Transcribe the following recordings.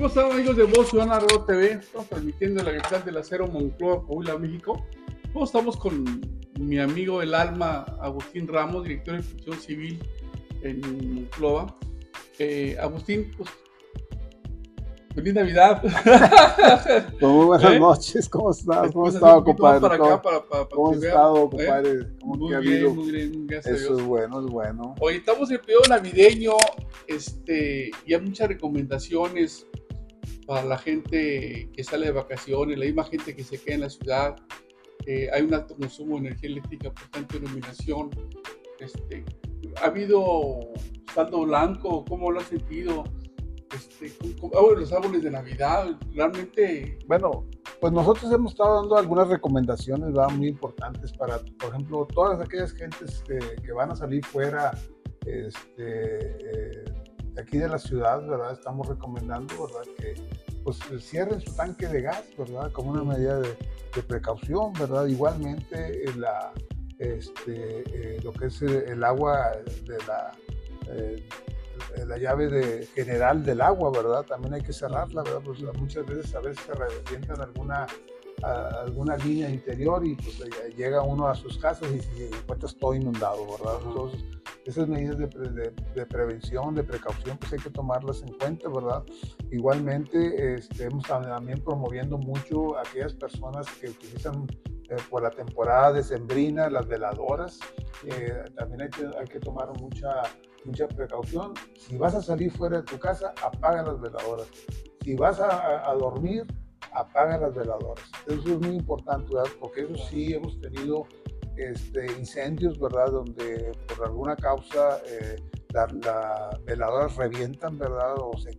¿cómo están amigos de Voz Ciudadana Radio TV? Estamos transmitiendo la Universidad del Acero Moncloa, Coahuila, México. ¿Cómo estamos con mi amigo el alma Agustín Ramos, director de Función Civil en Moncloa? Eh, Agustín, pues, feliz Navidad. Pues muy buenas ¿Eh? noches, ¿cómo estás? ¿Cómo Después has estado, compadre? Para acá, ¿Cómo, para, para, para cómo has estado, ¿eh? compadre? ¿Cómo Muy bien, habido? muy bien, gracias a Eso Dios. es bueno, es bueno. Hoy estamos en el periodo navideño este, y hay muchas recomendaciones para la gente que sale de vacaciones, la misma gente que se queda en la ciudad. Eh, hay un alto consumo de energía eléctrica, por tanto, iluminación. Este, ¿Ha habido saldo blanco? ¿Cómo lo has sentido? Este, ¿cómo- cómo- ah, los árboles de Navidad, realmente Bueno, pues nosotros hemos estado dando algunas recomendaciones ¿verdad? muy importantes para, por ejemplo, todas aquellas gentes que, que van a salir fuera este, eh, de aquí de la ciudad, ¿verdad? Estamos recomendando, ¿verdad? Que pues cierren su tanque de gas, ¿verdad? Como una medida de, precaución, ¿verdad? Igualmente eh, la, este, eh, lo que es eh, el agua de la... la llave de, general del agua, ¿verdad? También hay que cerrarla, ¿verdad? Pues muchas veces a veces se revientan alguna, a- alguna línea interior y pues eh, llega uno a sus casas y se encuentra todo inundado, ¿verdad? Ajá. Entonces, esas medidas de, pre- de- de prevención, de precaución, pues hay que tomarlas en cuenta, ¿verdad? Igualmente, este, hemos también promoviendo mucho a aquellas personas que utilizan eh, por la temporada decembrina las veladoras. Eh, también hay que, hay que tomar mucha, mucha precaución. Si vas a salir fuera de tu casa, apaga las veladoras. Si vas a- a dormir, apaga las veladoras. Eso es muy importante, ¿verdad? Porque eso sí hemos tenido este, incendios, ¿verdad? Donde por alguna causa eh, la- las veladoras revientan, ¿verdad? O se, eh,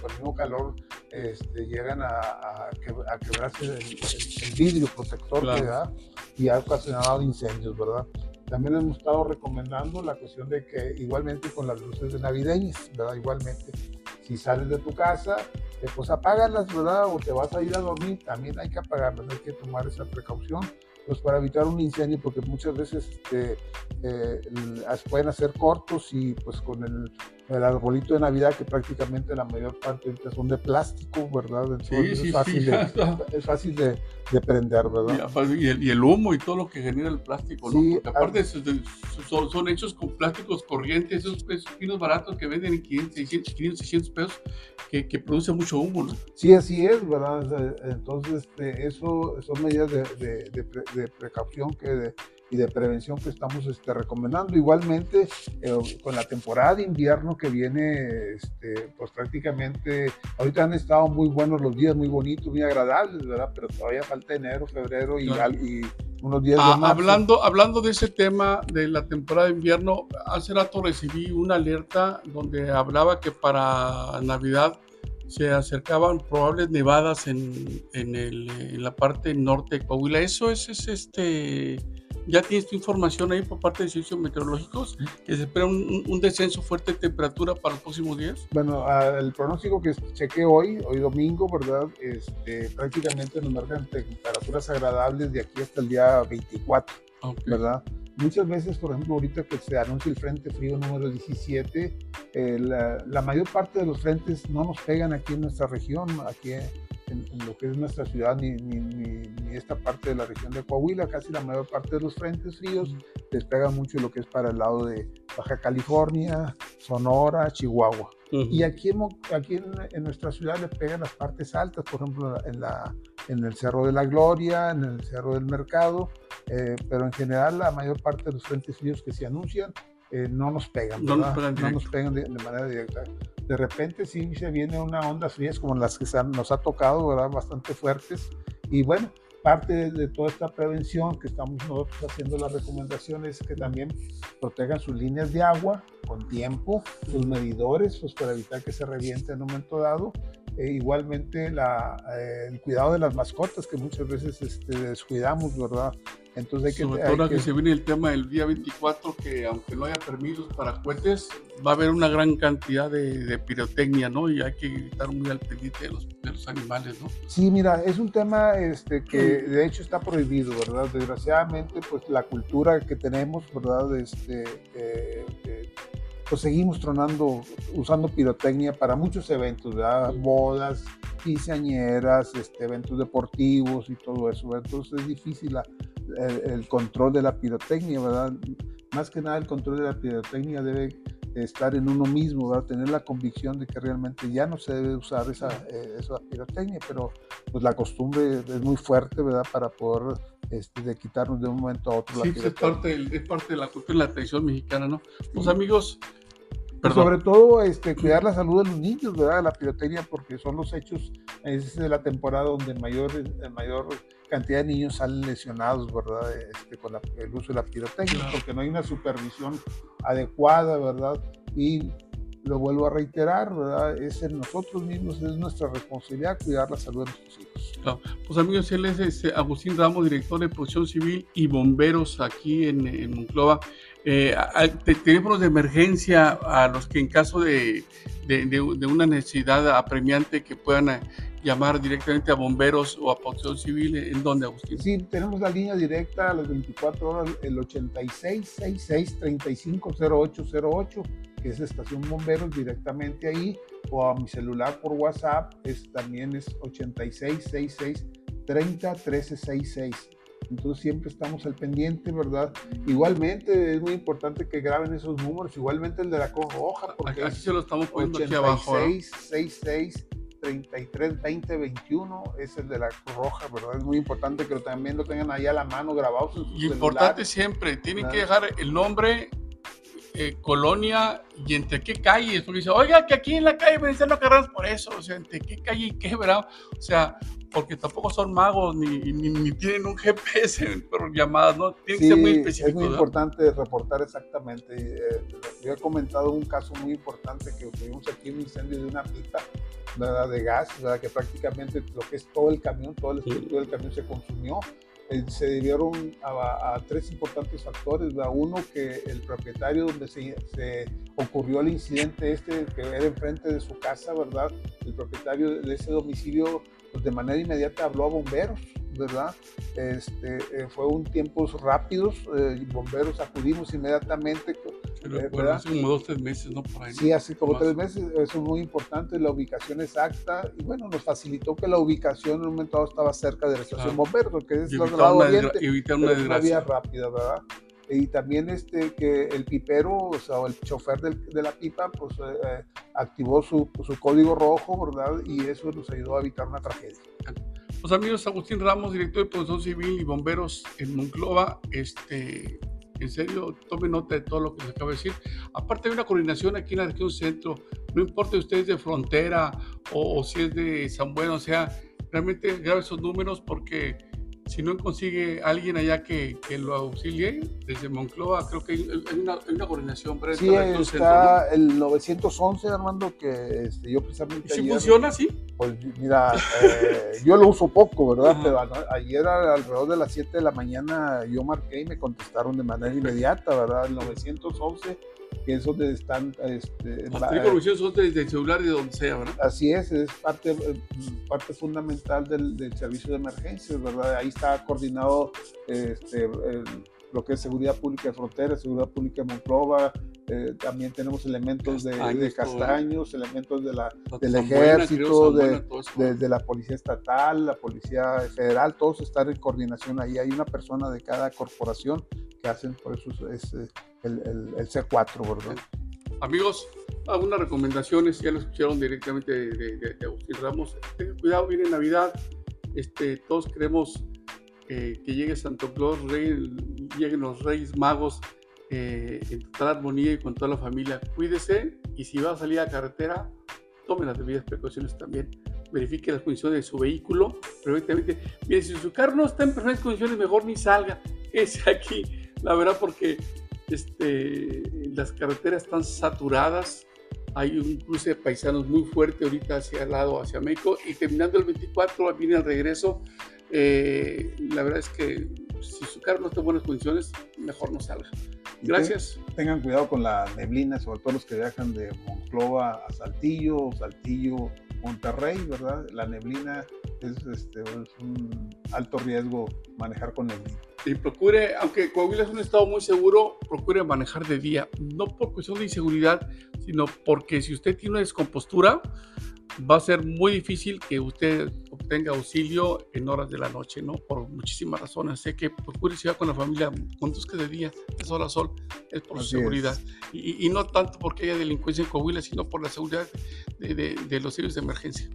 por el mismo calor este, llegan a, a a quebrarse el, el- el vidrio protector Claro. que da y ha ocasionado incendios, ¿verdad? También hemos estado recomendando la cuestión de que igualmente con las luces de navideñas, ¿verdad? Igualmente, si sales de tu casa, eh, pues apágalas, ¿verdad? O te vas a ir a dormir, también hay que apagarlas, hay que tomar esa precaución, pues para evitar un incendio, porque muchas veces este, eh, pueden hacer cortos y pues con el, el arbolito de Navidad, que prácticamente la mayor parte ahorita son de plástico, ¿verdad? Entonces sí, es fácil, sí, de, es fácil de, de prender, ¿verdad? Y, aparte- el, y el humo y todo lo que genera el plástico, ¿no? Porque aparte es- es- son, son hechos con plásticos corrientes, esos, esos pinos baratos que venden en 500, 600, 500, 600 pesos, que, que producen mucho humo, ¿no? Sí, así es, ¿verdad? Entonces, este, eso son medidas de, de- de pre- de precaución que de- y de prevención que estamos este, recomendando. Igualmente, eh, con la temporada de invierno que viene, este, pues prácticamente, ahorita han estado muy buenos los días, muy bonitos, muy agradables, ¿verdad? Pero todavía falta enero, febrero y, Claro. y unos días Ah, de marzo. hablando, hablando de ese tema de la temporada de invierno, hace rato recibí una alerta donde hablaba que para Navidad se acercaban probables nevadas en, en, el, en la parte norte de Coahuila. Eso es, es este. ¿Ya tienes tu información ahí por parte de servicios meteorológicos? Que se espera un, un- descenso fuerte de temperatura para los próximos días. Bueno, el pronóstico que chequé hoy, hoy domingo, ¿verdad? Este, prácticamente nos marcan temperaturas agradables de aquí hasta el día 24. Ok. ¿verdad? Muchas veces, por ejemplo, ahorita que se anuncia el Frente Frío número 17, eh, la, la mayor parte de los frentes no nos pegan aquí en nuestra región, aquí en, en lo que es nuestra ciudad, ni, ni, ni- ni esta parte de la región de Coahuila. Casi la mayor parte de los frentes fríos les pega mucho lo que es para el lado de Baja California, Sonora, Chihuahua. Ujú. Y aquí, aquí en, en nuestra ciudad le pegan las partes altas, por ejemplo, en, la, en el Cerro de la Gloria, en el Cerro del Mercado, eh, pero en general la mayor parte de los frentes fríos que se anuncian eh, no nos pegan, No nos pegan No nos pegan de, de manera directa. De repente sí se viene una onda frías como las que nos ha tocado, ¿verdad? Bastante fuertes. Y bueno, parte de, toda esta prevención que estamos haciendo las recomendaciones es que también protejan sus líneas de agua con tiempo, sus medidores, pues para evitar que se reviente en un momento dado. E igualmente eh, el cuidado de las mascotas que muchas veces este, descuidamos, ¿verdad? Entonces hay que... Sobre hay todo ahora que que- se viene el tema del día 24, que aunque no haya permisos para cohetes, va a haber una gran cantidad de, de pirotecnia, ¿no? Y hay que estar muy al pendiente de los, de los animales, ¿no? Sí, mira, es un tema este, que de hecho está prohibido, ¿verdad? Desgraciadamente, pues la cultura que tenemos, ¿verdad? Este, eh, eh, pues seguimos tronando, usando pirotecnia para muchos eventos, ¿verdad? bodas, quinceañeras, este, eventos deportivos y todo eso. Entonces es difícil el, control de la pirotecnia, ¿verdad? Más que nada el control de la pirotecnia debe estar en uno mismo, ¿verdad? tener la convicción de que realmente ya no se debe usar esa, eh, esa pirotecnia, pero pues la costumbre es muy fuerte, ¿verdad? Para poder este, de quitarnos de un momento a otro. Sí, la pues, es, parte, es parte de la cultura y la tradición mexicana, ¿no? Pues amigos, sobre todo este, cuidar la salud de los niños, ¿verdad? La pirotecnia, porque son los hechos, es de la temporada donde mayor, mayor cantidad de niños salen lesionados, ¿verdad? Este, con el uso de la pirotecnia, porque no hay una supervisión adecuada, ¿verdad? Y lo vuelvo a reiterar, ¿verdad? Es en nosotros mismos, es nuestra responsabilidad cuidar la salud de nuestros hijos. Pues amigos, él es este, Agustín Ramos, director de Protección Civil y Bomberos aquí en, en Monclova. Eh, teléfonos de emergencia a los que en caso de, de, de, una necesidad apremiante que puedan eh, llamar directamente a bomberos o a protección civil, ¿en dónde, Agustín? Sí, tenemos la línea directa a las 24 horas, el 8666-350808, que es estación bomberos, directamente ahí, o a mi celular por WhatsApp, es, también es 8666 301366 entonces siempre estamos al pendiente, ¿verdad? Igualmente es muy importante que graben esos números, igualmente el de la Cruz Roja, porque aquí se lo estamos poniendo aquí abajo. 66 33 20 21 es el de la Cruz Roja, ¿verdad? Es muy importante que también lo tengan ahí a la mano grabados en sus Importante siempre, tienen que dejar el nombre, eh, colonia y entre qué calle, porque dice, oiga, que aquí en la calle me dicen no carreras por eso, o sea, entre qué calle y qué, ¿verdad? O sea, porque tampoco son magos ni, ni, tienen un GPS por llamadas, ¿no? Tienen que ser muy específicos. Es muy importante reportar exactamente. Eh, yo he comentado un caso muy importante que tuvimos aquí, un incendio de una pipa ¿verdad? de gas, ¿verdad? que prácticamente lo que es todo el camión, todo el estructura del camión se consumió. Eh, se debieron a, tres importantes factores. ¿verdad? Uno, que el propietario donde se, se, ocurrió el incidente este, que era enfrente de su casa, ¿verdad? El propietario de ese domicilio pues de manera inmediata habló a bomberos, ¿verdad? Este, eh, fue un tiempos rápidos, eh, bomberos acudimos inmediatamente. Eh, hace como dos, tres meses, ¿no? sí, así como tres meses, eso es muy importante, la ubicación exacta, y bueno, nos facilitó que la ubicación en un momento dado estaba cerca de la estación bomberos, porque es el lado oriente, evitar una, una vía rápida, ¿verdad? y también este, que el pipero, o sea, el chofer de la pipa, pues eh, eh, activó su, su, código rojo, ¿verdad? Y eso nos ayudó a evitar una tragedia. Pues amigos, Agustín Ramos, director de Protección Civil y Bomberos en Monclova, este, en serio, tome nota de todo lo que se acaba de decir. Aparte hay una coordinación aquí en la región centro, no importa si usted es de frontera o, o si es de San Bueno, o sea, realmente grabe esos números porque si no consigue alguien allá que, que, lo auxilie desde Moncloa, creo que hay, una, una, coordinación. Para sí, está el 911, Armando, que este, yo precisamente... ¿Y si funciona así? Pues mira, eh, yo lo uso poco, ¿verdad? Pero ayer alrededor de las 7 de la mañana yo marqué y me contestaron de manera inmediata, ¿verdad? El 911 que es donde están... Este, telecomunicaciones son desde el celular de donde sea, ¿verdad? Así es, es parte, eh, parte fundamental del, del servicio de emergencias, ¿verdad? Ahí está coordinado este, lo que es seguridad pública de fronteras, seguridad pública de Monclova, eh, también tenemos elementos de, de, castaños, elementos de la, del ejército, de, de, la policía estatal, la policía federal, todos están en coordinación ahí. Hay una persona de cada corporación que hacen, por eso es, el, el, el, C4, ¿verdad? Amigos, algunas recomendaciones, ya lo escucharon directamente de, Agustín Ramos. Tengan cuidado, viene Navidad, este, todos queremos eh, que llegue Santo Claus, Rey, lleguen los Reyes Magos eh, en total armonía y con toda la familia. Cuídese y si va a salir a carretera, tome las debidas precauciones también. Verifique las condiciones de su vehículo perfectamente. Mire, si su carro no está en perfectas condiciones, mejor ni salga. Es aquí, la verdad, porque este, las carreteras están saturadas. Hay un cruce de paisanos muy fuerte ahorita hacia el lado, hacia México. Y terminando el 24, viene el regreso. Eh, la verdad es que si su carro no está en buenas condiciones, mejor no salga. Gracias. Tengan cuidado con la neblina, sobre todo los que viajan de Monclova a Saltillo, Saltillo, Monterrey, ¿verdad? La neblina es, este, es un alto riesgo manejar con neblina. Y procure, aunque Coahuila es un estado muy seguro, procure manejar de día, no por cuestión de inseguridad, sino porque si usted tiene una descompostura, va a ser muy difícil que usted obtenga auxilio en horas de la noche, ¿no? Por muchísimas razones. Sé que procure ciudad con la familia, conduzca de día, de sol a sol, es por su seguridad. Y, y, no tanto porque haya delincuencia en Coahuila, sino por la seguridad de, de, de los servicios de emergencia.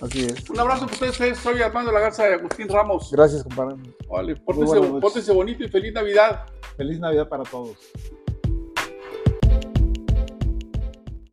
Así es. Un abrazo para ustedes, soy Armando La Garza de Agustín Ramos. Gracias, compadre. Vale, pórtense bonito y feliz Navidad. Feliz Navidad para todos.